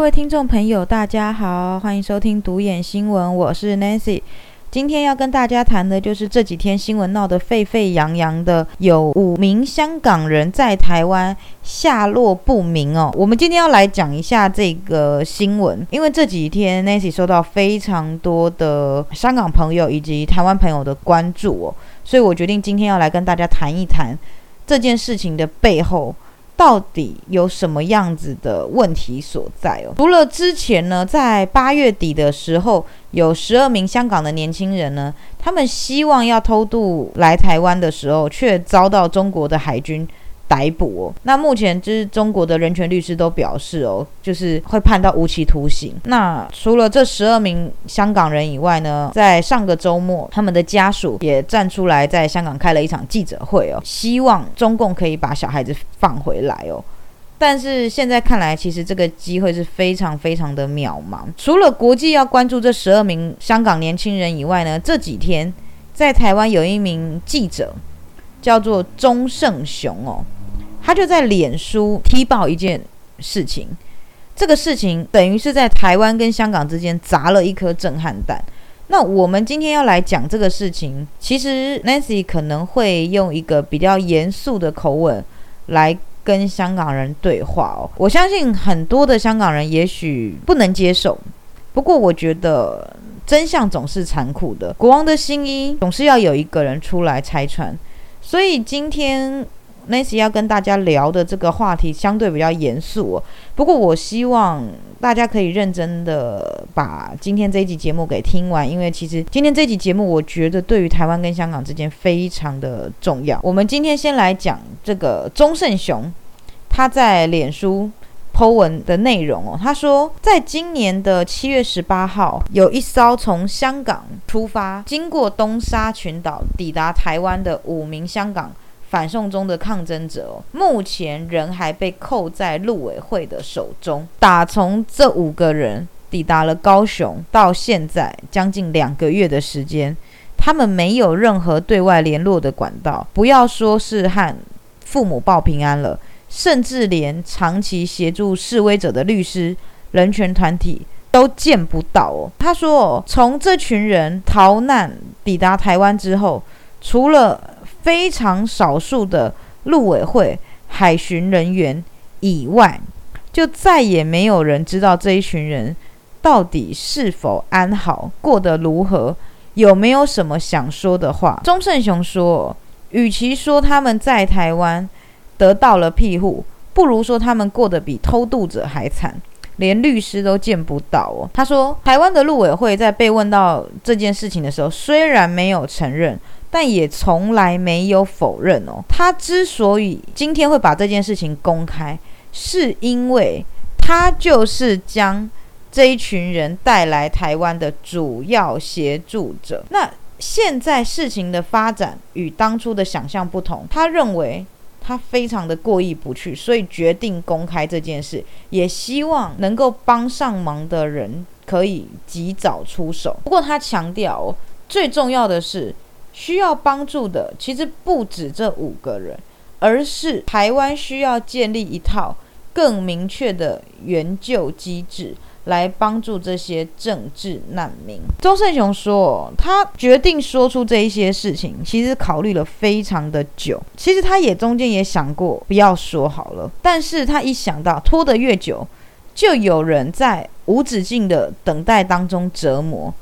各位听众朋友，大家好，欢迎收听独眼新闻，我是 Nancy。今天要跟大家谈的就是这几天新闻闹得沸沸扬扬的，有五名香港人在台湾下落不明哦。我们今天要来讲一下这个新闻，因为这几天 Nancy 收到非常多的香港朋友以及台湾朋友的关注哦，所以我决定今天要来跟大家谈一谈这件事情的背后。到底有什么样子的问题所在哦？除了之前呢，在八月底的时候，有十二名香港的年轻人呢，他们希望要偷渡来台湾的时候，却遭到中国的海军。逮捕哦，那目前就是中国的人权律师都表示哦，就是会判到无期徒刑。那除了这十二名香港人以外呢，在上个周末，他们的家属也站出来在香港开了一场记者会哦，希望中共可以把小孩子放回来哦。但是现在看来，其实这个机会是非常非常的渺茫。除了国际要关注这十二名香港年轻人以外呢，这几天在台湾有一名记者叫做钟胜雄哦。他就在脸书踢爆一件事情，这个事情等于是在台湾跟香港之间砸了一颗震撼弹。那我们今天要来讲这个事情，其实 Nancy 可能会用一个比较严肃的口吻来跟香港人对话哦。我相信很多的香港人也许不能接受，不过我觉得真相总是残酷的，国王的新衣总是要有一个人出来拆穿。所以今天。Nancy 要跟大家聊的这个话题相对比较严肃，哦不过我希望大家可以认真的把今天这一集节目给听完，因为其实今天这集节目我觉得对于台湾跟香港之间非常的重要。我们今天先来讲这个钟胜雄他在脸书 Po 文的内容哦，他说在今年的七月十八号，有一艘从香港出发，经过东沙群岛抵达台湾的五名香港。反送中的抗争者，目前人还被扣在陆委会的手中。打从这五个人抵达了高雄到现在，将近两个月的时间，他们没有任何对外联络的管道，不要说是和父母报平安了，甚至连长期协助示威者的律师、人权团体都见不到哦。他说，从这群人逃难抵达台湾之后，除了非常少数的陆委会海巡人员以外，就再也没有人知道这一群人到底是否安好，过得如何，有没有什么想说的话。钟胜雄说：“与其说他们在台湾得到了庇护，不如说他们过得比偷渡者还惨，连律师都见不到。”哦，他说，台湾的陆委会在被问到这件事情的时候，虽然没有承认。但也从来没有否认哦。他之所以今天会把这件事情公开，是因为他就是将这一群人带来台湾的主要协助者。那现在事情的发展与当初的想象不同，他认为他非常的过意不去，所以决定公开这件事，也希望能够帮上忙的人可以及早出手。不过他强调，最重要的是。需要帮助的其实不止这五个人，而是台湾需要建立一套更明确的援救机制，来帮助这些政治难民。周胜雄说，他决定说出这一些事情，其实考虑了非常的久。其实他也中间也想过不要说好了，但是他一想到拖得越久，就有人在无止境的等待当中折磨，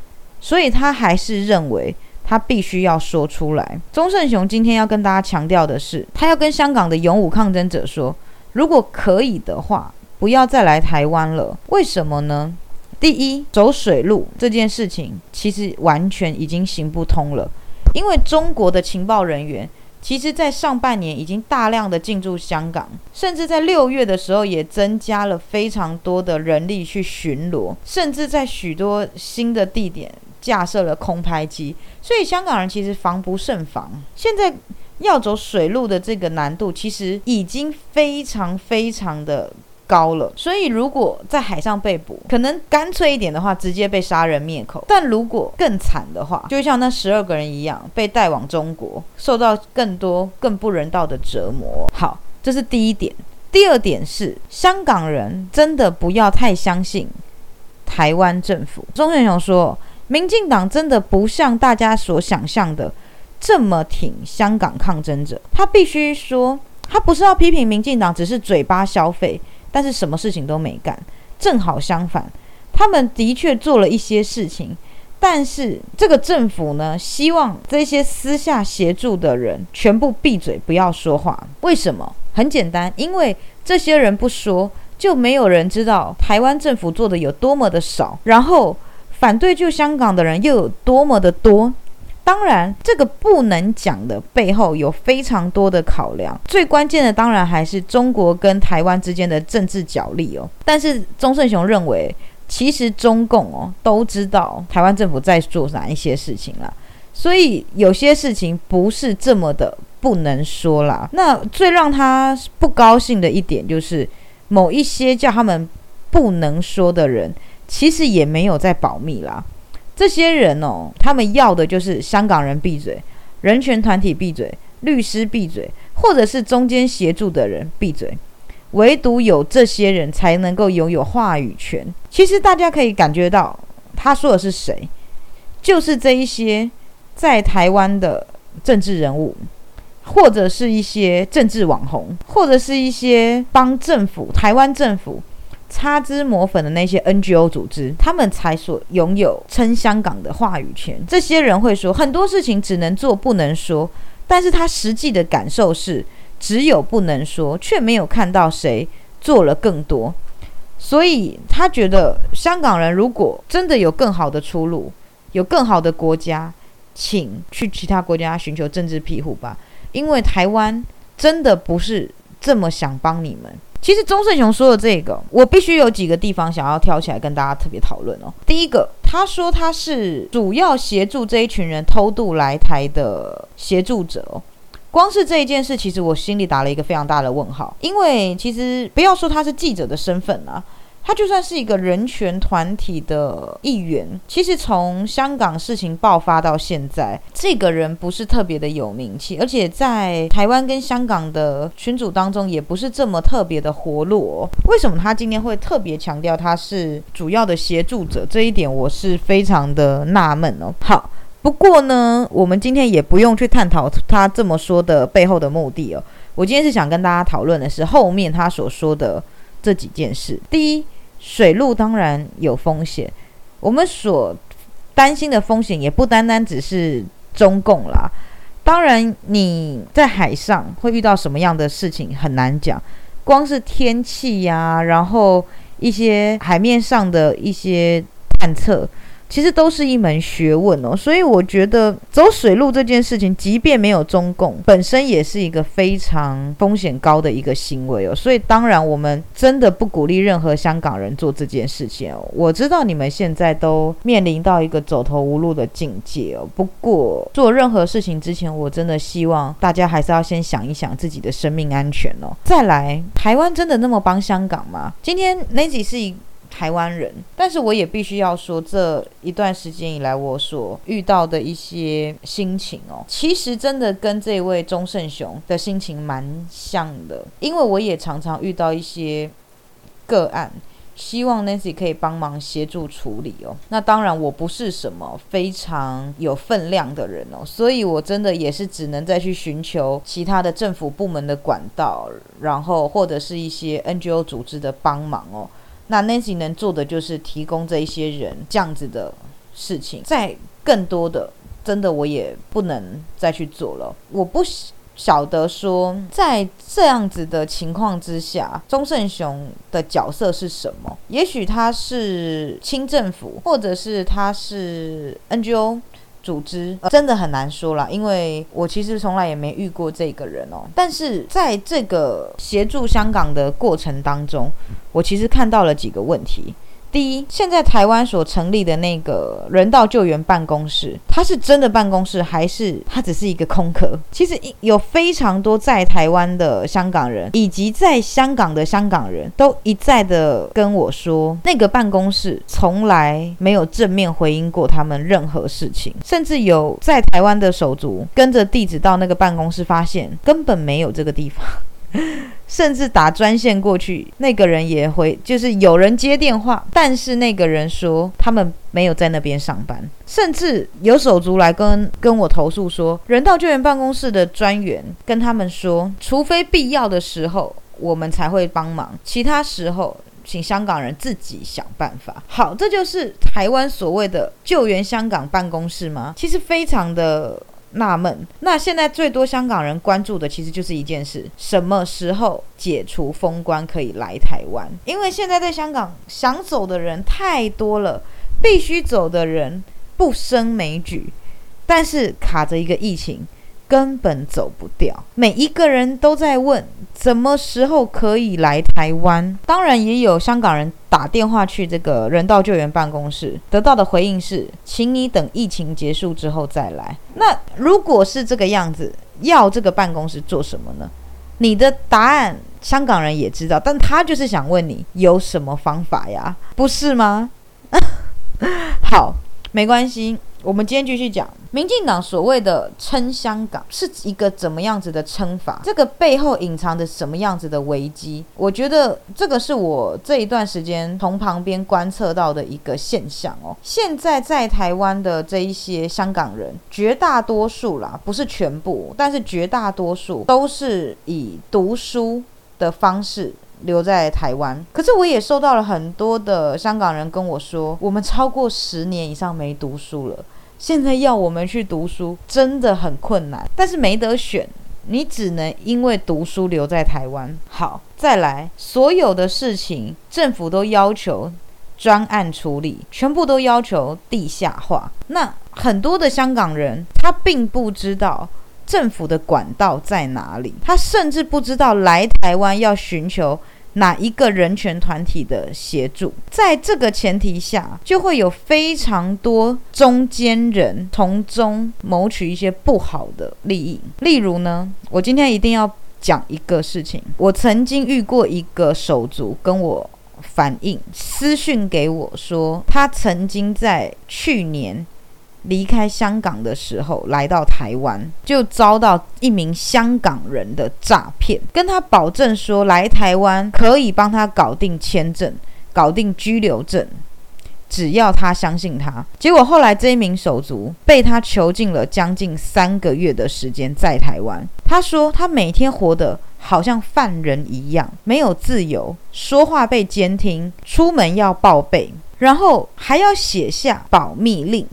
所以他还是认为。他必须要说出来。钟胜雄今天要跟大家强调的是，他要跟香港的勇武抗争者说，如果可以的话，不要再来台湾了。为什么呢？第一，走水路这件事情其实完全已经行不通了，因为中国的情报人员其实在上半年已经大量的进驻香港，甚至在六月的时候也增加了非常多的人力去巡逻，甚至在许多新的地点。架设了空拍机，所以香港人其实防不胜防。现在要走水路的这个难度，其实已经非常非常的高了。所以如果在海上被捕，可能干脆一点的话，直接被杀人灭口；但如果更惨的话，就像那十二个人一样，被带往中国，受到更多更不人道的折磨。好，这是第一点。第二点是，香港人真的不要太相信台湾政府。钟宪雄说，民进党真的不像大家所想象的这么挺香港抗争者。他必须说，他不是要批评民进党，只是嘴巴消费，但是什么事情都没干。正好相反，他们的确做了一些事情。但是这个政府呢，希望这些私下协助的人全部闭嘴，不要说话。为什么？很简单，因为这些人不说，就没有人知道台湾政府做的有多么的少，然后反对救香港的人又有多么的多。当然，这个不能讲的背后有非常多的考量，最关键的当然还是中国跟台湾之间的政治角力哦。但是钟胜雄认为。其实中共哦都知道台湾政府在做哪一些事情了，所以有些事情不是这么的不能说啦。那最让他不高兴的一点就是，某一些叫他们不能说的人，其实也没有在保密啦。这些人哦，他们要的就是香港人闭嘴，人权团体闭嘴，律师闭嘴，或者是中间协助的人闭嘴。唯独有这些人才能够拥有话语权。其实大家可以感觉到，他说的是谁？就是这一些在台湾的政治人物，或者是一些政治网红，或者是一些帮政府、台湾政府擦脂抹粉的那些 NGO 组织，他们才所拥有称香港的话语权。这些人会说很多事情只能做不能说，但是他实际的感受是。只有不能说，却没有看到谁做了更多，所以他觉得香港人如果真的有更好的出路，有更好的国家，请去其他国家寻求政治庇护吧，因为台湾真的不是这么想帮你们。其实钟胜雄说的这个，我必须有几个地方想要挑起来跟大家特别讨论哦。第一个，他说他是主要协助这一群人偷渡来台的协助者哦。光是这一件事，其实我心里打了一个非常大的问号。因为其实不要说他是记者的身份啊，他就算是一个人权团体的一员，其实从香港事情爆发到现在，这个人不是特别的有名气，而且在台湾跟香港的群组当中也不是这么特别的活络。为什么他今天会特别强调他是主要的协助者？这一点我是非常的纳闷哦。好。不过呢，我们今天也不用去探讨他这么说的背后的目的哦。我今天是想跟大家讨论的是后面他所说的这几件事。第一，水路当然有风险，我们所担心的风险也不单单只是中共啦。当然，你在海上会遇到什么样的事情很难讲，光是天气呀，然后一些海面上的一些探测。其实都是一门学问哦，所以我觉得走水路这件事情，即便没有中共，本身也是一个非常风险高的一个行为哦。所以当然，我们真的不鼓励任何香港人做这件事情哦。我知道你们现在都面临到一个走投无路的境界哦。不过做任何事情之前，我真的希望大家还是要先想一想自己的生命安全哦。再来，台湾真的那么帮香港吗？今天 Nancy 是一。台湾人，但是我也必须要说，这一段时间以来我所遇到的一些心情哦，其实真的跟这位钟胜雄的心情蛮像的，因为我也常常遇到一些个案，希望 Nancy 可以帮忙协助处理哦。那当然我不是什么非常有分量的人哦，所以我真的也是只能再去寻求其他的政府部门的管道，然后或者是一些 NGO 组织的帮忙哦。那 Nancy 能做的就是提供这一些人这样子的事情，在更多的，真的我也不能再去做了。我不晓得说，在这样子的情况之下，钟胜雄的角色是什么？也许他是清政府，或者是他是 NGO。组织真的很难说了，因为我其实从来也没遇过这个人哦。但是在这个协助香港的过程当中，我其实看到了几个问题。第一，现在台湾所成立的那个人道救援办公室，它是真的办公室，还是它只是一个空壳？其实有非常多在台湾的香港人，以及在香港的香港人都一再的跟我说，那个办公室从来没有正面回应过他们任何事情，甚至有在台湾的手足跟着地址到那个办公室，发现根本没有这个地方。甚至打专线过去，那个人也回，就是有人接电话，但是那个人说他们没有在那边上班，甚至有手足来跟跟我投诉说，人道救援办公室的专员跟他们说，除非必要的时候，我们才会帮忙，其他时候请香港人自己想办法。好，这就是台湾所谓的救援香港办公室吗？其实非常的。纳闷，那现在最多香港人关注的其实就是一件事：什么时候解除封关可以来台湾？因为现在在香港想走的人太多了，必须走的人不胜枚举，但是卡着一个疫情。根本走不掉，每一个人都在问什么时候可以来台湾。当然，也有香港人打电话去这个人道救援办公室，得到的回应是，请你等疫情结束之后再来。那如果是这个样子，要这个办公室做什么呢？你的答案，香港人也知道，但他就是想问你有什么方法呀？不是吗？好，没关系。我们今天继续讲，民进党所谓的称香港是一个怎么样子的称法？这个背后隐藏着什么样子的危机？我觉得这个是我这一段时间从旁边观测到的一个现象哦。现在在台湾的这一些香港人，绝大多数啦，不是全部，但是绝大多数都是以读书的方式。留在台湾，可是我也收到了很多的香港人跟我说，我们超过十年以上没读书了，现在要我们去读书真的很困难，但是没得选，你只能因为读书留在台湾。好，再来，所有的事情政府都要求专案处理，全部都要求地下化，那很多的香港人他并不知道。政府的管道在哪里？他甚至不知道来台湾要寻求哪一个人权团体的协助。在这个前提下，就会有非常多中间人从中谋取一些不好的利益。例如呢，我今天一定要讲一个事情。我曾经遇过一个手足跟我反映，私讯给我说，他曾经在去年。离开香港的时候，来到台湾就遭到一名香港人的诈骗，跟他保证说来台湾可以帮他搞定签证、搞定居留证，只要他相信他。结果后来这一名手足被他囚禁了将近三个月的时间在台湾。他说他每天活得好像犯人一样，没有自由，说话被监听，出门要报备，然后还要写下保密令。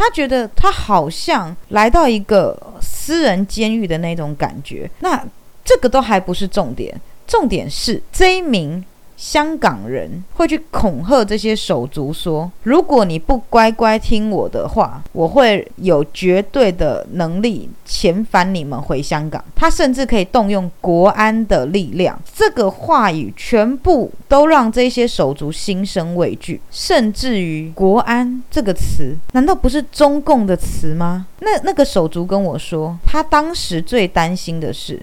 他觉得他好像来到一个私人监狱的那种感觉，那这个都还不是重点，重点是这一名。香港人会去恐吓这些手足说：“如果你不乖乖听我的话，我会有绝对的能力遣返你们回香港。”他甚至可以动用国安的力量。这个话语全部都让这些手足心生畏惧，甚至于“国安”这个词，难道不是中共的词吗？那那个手足跟我说，他当时最担心的是。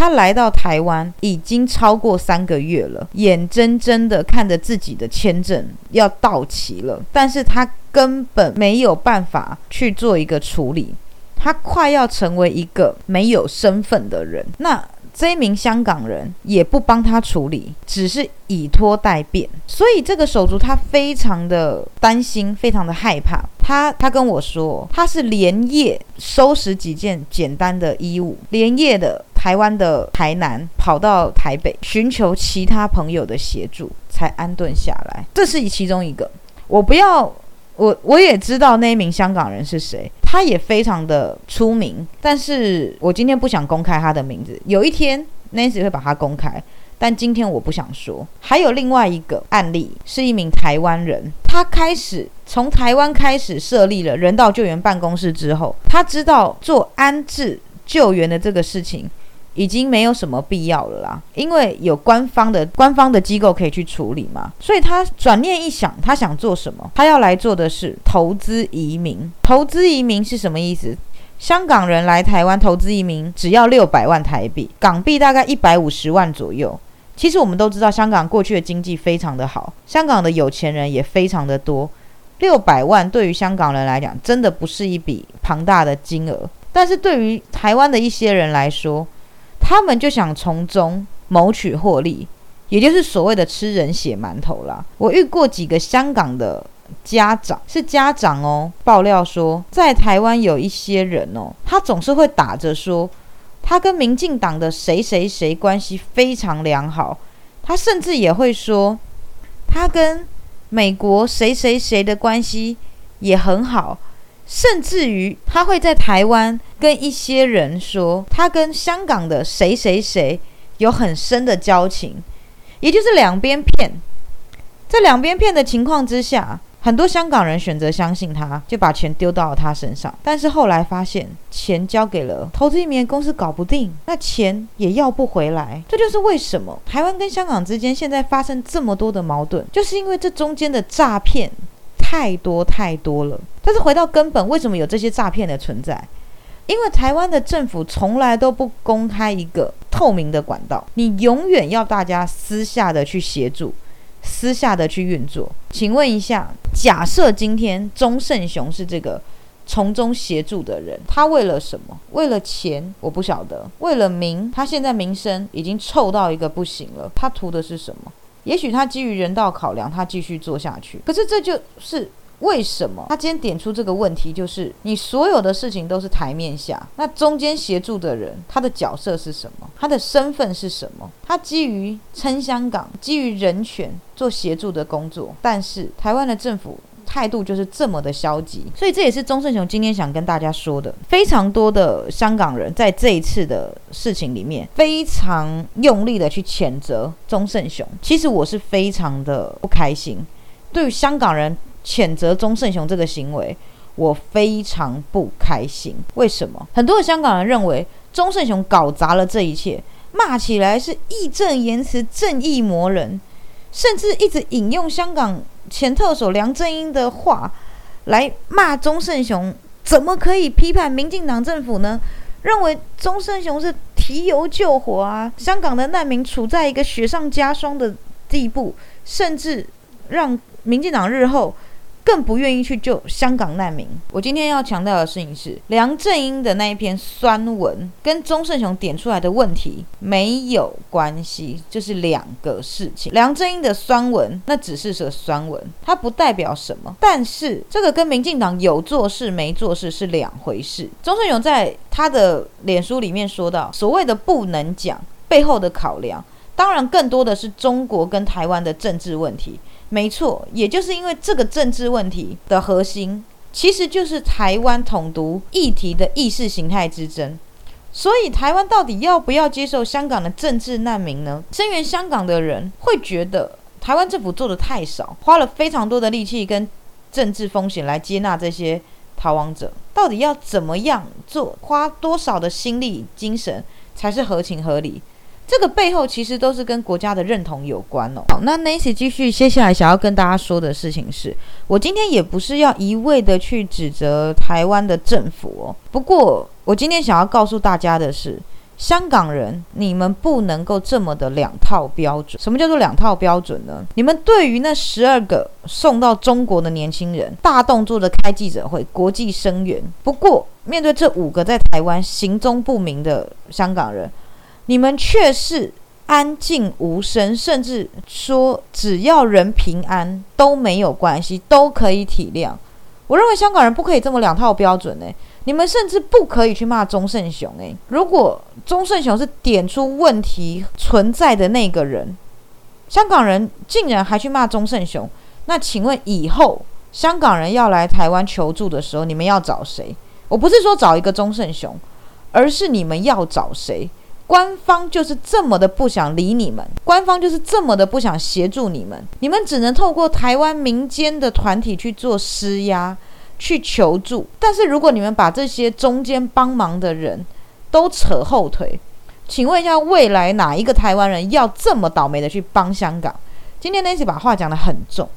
他来到台湾已经超过三个月了，眼睁睁的看着自己的签证要到期了，但是他根本没有办法去做一个处理，他快要成为一个没有身份的人。那这名香港人也不帮他处理，只是以拖待变，所以这个手足他非常的担心，非常的害怕。他他跟我说，他是连夜收拾几件简单的衣物，连夜的。台湾的台南跑到台北寻求其他朋友的协助，才安顿下来。这是其中一个。我不要，我我也知道那一名香港人是谁，他也非常的出名。但是我今天不想公开他的名字。有一天 Nancy 会把他公开，但今天我不想说。还有另外一个案例，是一名台湾人，他开始从台湾开始设立了人道救援办公室之后，他知道做安置救援的这个事情。已经没有什么必要了啦，因为有官方的官方的机构可以去处理嘛。所以他转念一想，他想做什么？他要来做的是投资移民。投资移民是什么意思？香港人来台湾投资移民只要六百万台币，港币大概一百五十万左右。其实我们都知道，香港过去的经济非常的好，香港的有钱人也非常的多。六百万对于香港人来讲，真的不是一笔庞大的金额，但是对于台湾的一些人来说，他们就想从中谋取获利，也就是所谓的吃人血馒头啦。我遇过几个香港的家长，是家长哦，爆料说，在台湾有一些人哦，他总是会打着说，他跟民进党的谁谁谁关系非常良好，他甚至也会说，他跟美国谁谁谁的关系也很好。甚至于，他会在台湾跟一些人说，他跟香港的谁谁谁有很深的交情，也就是两边骗。在两边骗的情况之下，很多香港人选择相信他，就把钱丢到了他身上。但是后来发现，钱交给了投资移民公司搞不定，那钱也要不回来。这就是为什么台湾跟香港之间现在发生这么多的矛盾，就是因为这中间的诈骗。太多太多了，但是回到根本，为什么有这些诈骗的存在？因为台湾的政府从来都不公开一个透明的管道，你永远要大家私下的去协助，私下的去运作。请问一下，假设今天钟胜雄是这个从中协助的人，他为了什么？为了钱？我不晓得。为了名？他现在名声已经臭到一个不行了，他图的是什么？也许他基于人道考量，他继续做下去。可是这就是为什么他今天点出这个问题，就是你所有的事情都是台面下，那中间协助的人他的角色是什么？他的身份是什么？他基于撑香港、基于人权做协助的工作，但是台湾的政府。态度就是这么的消极，所以这也是钟胜雄今天想跟大家说的。非常多的香港人在这一次的事情里面，非常用力的去谴责钟胜雄。其实我是非常的不开心，对于香港人谴责钟胜雄这个行为，我非常不开心。为什么？很多的香港人认为钟胜雄搞砸了这一切，骂起来是义正言辞、正义魔人，甚至一直引用香港。前特首梁振英的话来骂钟胜雄，怎么可以批判民进党政府呢？认为钟胜雄是提油救火啊！香港的难民处在一个雪上加霜的地步，甚至让民进党日后。更不愿意去救香港难民。我今天要强调的事情是，梁振英的那一篇酸文跟钟胜雄点出来的问题没有关系，这是两个事情。梁振英的酸文那只是个酸文，它不代表什么。但是这个跟民进党有做事没做事是两回事。钟胜雄在他的脸书里面说到，所谓的不能讲背后的考量，当然更多的是中国跟台湾的政治问题。没错，也就是因为这个政治问题的核心，其实就是台湾统独议题的意识形态之争。所以，台湾到底要不要接受香港的政治难民呢？声援香港的人会觉得台湾政府做的太少，花了非常多的力气跟政治风险来接纳这些逃亡者。到底要怎么样做，花多少的心力、精神才是合情合理？这个背后其实都是跟国家的认同有关哦。好，那 Nancy 继续接下来想要跟大家说的事情是，我今天也不是要一味的去指责台湾的政府哦。不过，我今天想要告诉大家的是，香港人，你们不能够这么的两套标准。什么叫做两套标准呢？你们对于那十二个送到中国的年轻人，大动作的开记者会，国际声援。不过，面对这五个在台湾行踪不明的香港人。你们却是安静无声，甚至说只要人平安都没有关系，都可以体谅。我认为香港人不可以这么两套标准呢。你们甚至不可以去骂钟胜雄诶。如果钟胜雄是点出问题存在的那个人，香港人竟然还去骂钟胜雄，那请问以后香港人要来台湾求助的时候，你们要找谁？我不是说找一个钟胜雄，而是你们要找谁？官方就是这么的不想理你们，官方就是这么的不想协助你们，你们只能透过台湾民间的团体去做施压、去求助。但是如果你们把这些中间帮忙的人都扯后腿，请问一下，未来哪一个台湾人要这么倒霉的去帮香港？今天 Nancy 把话讲得很重，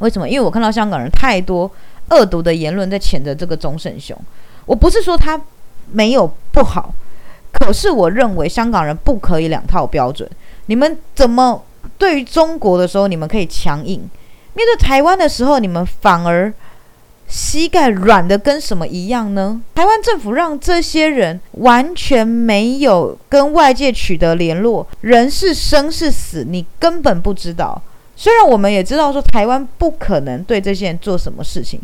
为什么？因为我看到香港人太多恶毒的言论在谴责这个钟胜雄。我不是说他没有不好。可是我认为香港人不可以两套标准。你们怎么对于中国的时候，你们可以强硬；面对台湾的时候，你们反而膝盖软的跟什么一样呢？台湾政府让这些人完全没有跟外界取得联络，人是生是死，你根本不知道。虽然我们也知道说台湾不可能对这些人做什么事情，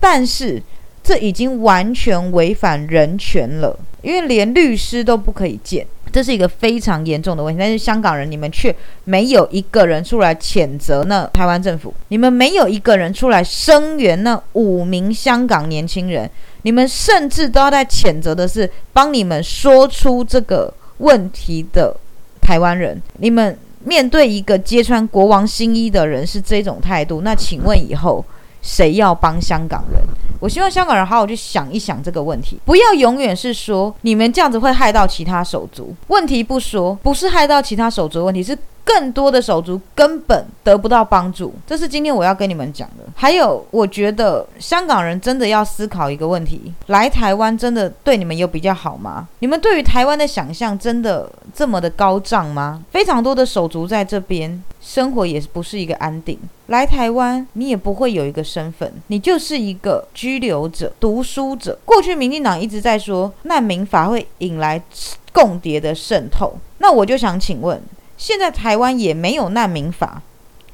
但是这已经完全违反人权了，因为连律师都不可以见。这是一个非常严重的问题，但是香港人你们却没有一个人出来谴责那台湾政府，你们没有一个人出来声援那五名香港年轻人，你们甚至都要在谴责的是帮你们说出这个问题的台湾人。你们面对一个揭穿国王新衣的人是这种态度，那请问以后谁要帮香港人？我希望香港人好好去想一想这个问题，不要永远是说你们这样子会害到其他手足。问题不说，不是害到其他手足问题，是更多的手足根本得不到帮助。这是今天我要跟你们讲的。还有，我觉得香港人真的要思考一个问题：来台湾真的对你们有比较好吗？你们对于台湾的想象真的这么的高涨吗？非常多的手足在这边生活也不是一个安定。来台湾，你也不会有一个身份，你就是一个居留者、读书者。过去民进党一直在说难民法会引来共谍的渗透，那我就想请问，现在台湾也没有难民法。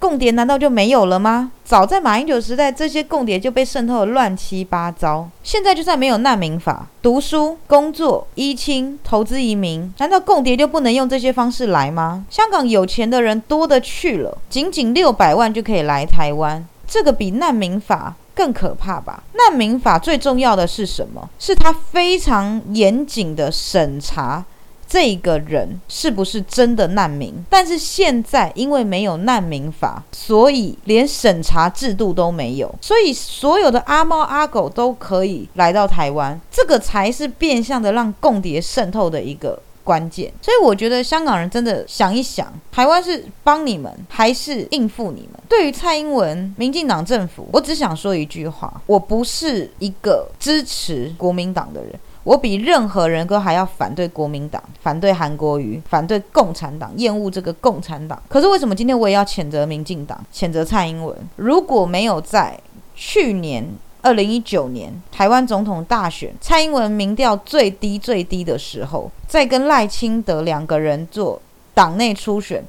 共谍难道就没有了吗？早在马英九时代，这些共谍就被渗透的乱七八糟。现在就算没有难民法，读书、工作、依亲、投资移民，难道共谍就不能用这些方式来吗？香港有钱的人多的去了，仅仅六百万就可以来台湾，这个比难民法更可怕吧？难民法最重要的是什么？是它非常严谨的审查。这个人是不是真的难民？但是现在因为没有难民法，所以连审查制度都没有，所以所有的阿猫阿狗都可以来到台湾，这个才是变相的让共谍渗透的一个关键。所以我觉得香港人真的想一想，台湾是帮你们还是应付你们？对于蔡英文、民进党政府，我只想说一句话：我不是一个支持国民党的人。我比任何人都还要反对国民党，反对韩国瑜，反对共产党，厌恶这个共产党。可是为什么今天我也要谴责民进党，谴责蔡英文？如果没有在去年二零一九年台湾总统大选，蔡英文民调最低最低的时候，在跟赖清德两个人做党内初选。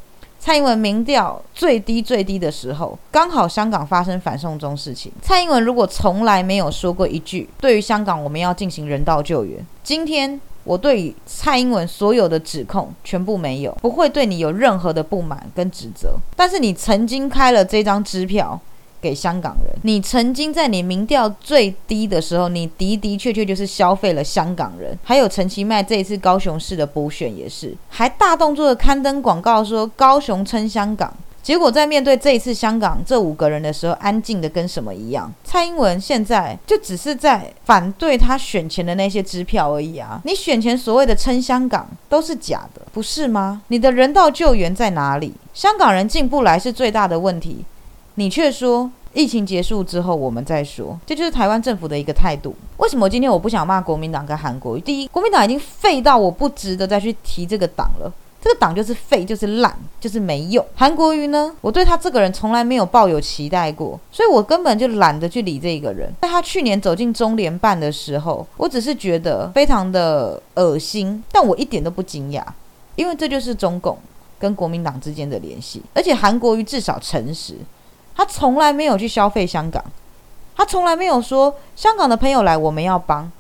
蔡英文民调最低最低的时候，刚好香港发生反送中事情。蔡英文如果从来没有说过一句对于香港我们要进行人道救援，今天我对蔡英文所有的指控全部没有，不会对你有任何的不满跟指责。但是你曾经开了这张支票。给香港人，你曾经在你民调最低的时候，你的的确确就是消费了香港人。还有陈其迈这一次高雄市的补选也是，还大动作的刊登广告说高雄称香港。结果在面对这一次香港这五个人的时候，安静的跟什么一样？蔡英文现在就只是在反对他选前的那些支票而已啊！你选前所谓的称香港都是假的，不是吗？你的人道救援在哪里？香港人进不来是最大的问题。你却说疫情结束之后我们再说，这就是台湾政府的一个态度。为什么今天我不想骂国民党跟韩国瑜？第一，国民党已经废到我不值得再去提这个党了，这个党就是废，就是烂，就是没用。韩国瑜呢，我对他这个人从来没有抱有期待过，所以我根本就懒得去理这个人。在他去年走进中联办的时候，我只是觉得非常的恶心，但我一点都不惊讶，因为这就是中共跟国民党之间的联系，而且韩国瑜至少诚实。他从来没有去消费香港，他从来没有说香港的朋友来我们要帮，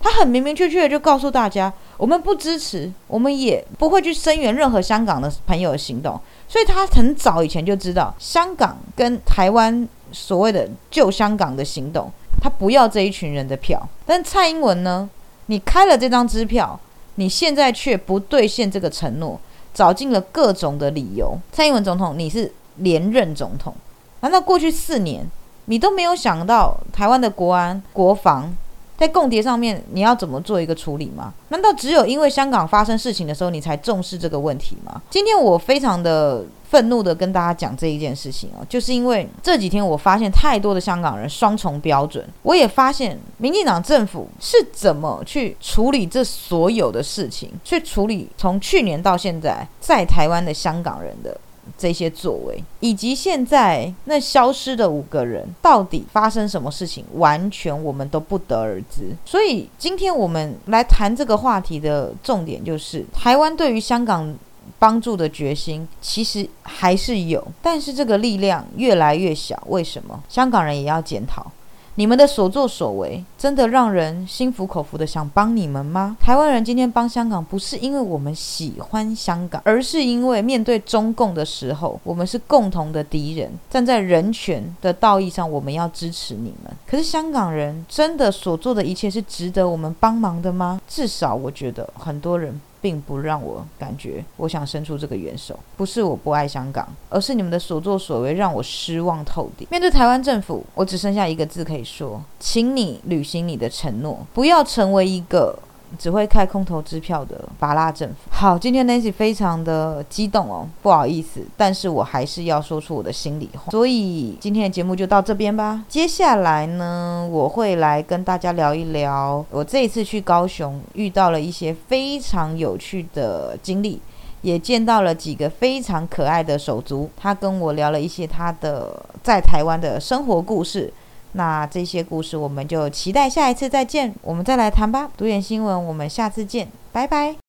他很明明确确的就告诉大家，我们不支持，我们也不会去声援任何香港的朋友的行动。所以他很早以前就知道香港跟台湾所谓的救香港的行动，他不要这一群人的票。但蔡英文呢？你开了这张支票，你现在却不兑现这个承诺，找尽了各种的理由。蔡英文总统，你是连任总统。难道过去四年你都没有想到台湾的国安国防在共谍上面你要怎么做一个处理吗？难道只有因为香港发生事情的时候你才重视这个问题吗？今天我非常的愤怒的跟大家讲这一件事情哦，就是因为这几天我发现太多的香港人双重标准，我也发现民进党政府是怎么去处理这所有的事情，去处理从去年到现在在台湾的香港人的。这些作为，以及现在那消失的五个人到底发生什么事情，完全我们都不得而知。所以今天我们来谈这个话题的重点就是，台湾对于香港帮助的决心其实还是有，但是这个力量越来越小。为什么？香港人也要检讨。你们的所作所为真的让人心服口服的想帮你们吗？台湾人今天帮香港，不是因为我们喜欢香港，而是因为面对中共的时候，我们是共同的敌人。站在人权的道义上，我们要支持你们。可是香港人真的所做的一切是值得我们帮忙的吗？至少我觉得很多人。并不让我感觉我想伸出这个援手，不是我不爱香港，而是你们的所作所为让我失望透顶。面对台湾政府，我只剩下一个字可以说，请你履行你的承诺，不要成为一个。只会开空头支票的巴拉政府。好，今天 Nancy 非常的激动哦，不好意思，但是我还是要说出我的心里话。所以今天的节目就到这边吧。接下来呢，我会来跟大家聊一聊我这一次去高雄遇到了一些非常有趣的经历，也见到了几个非常可爱的手足。他跟我聊了一些他的在台湾的生活故事。那这些故事，我们就期待下一次再见，我们再来谈吧。读点新闻，我们下次见，拜拜。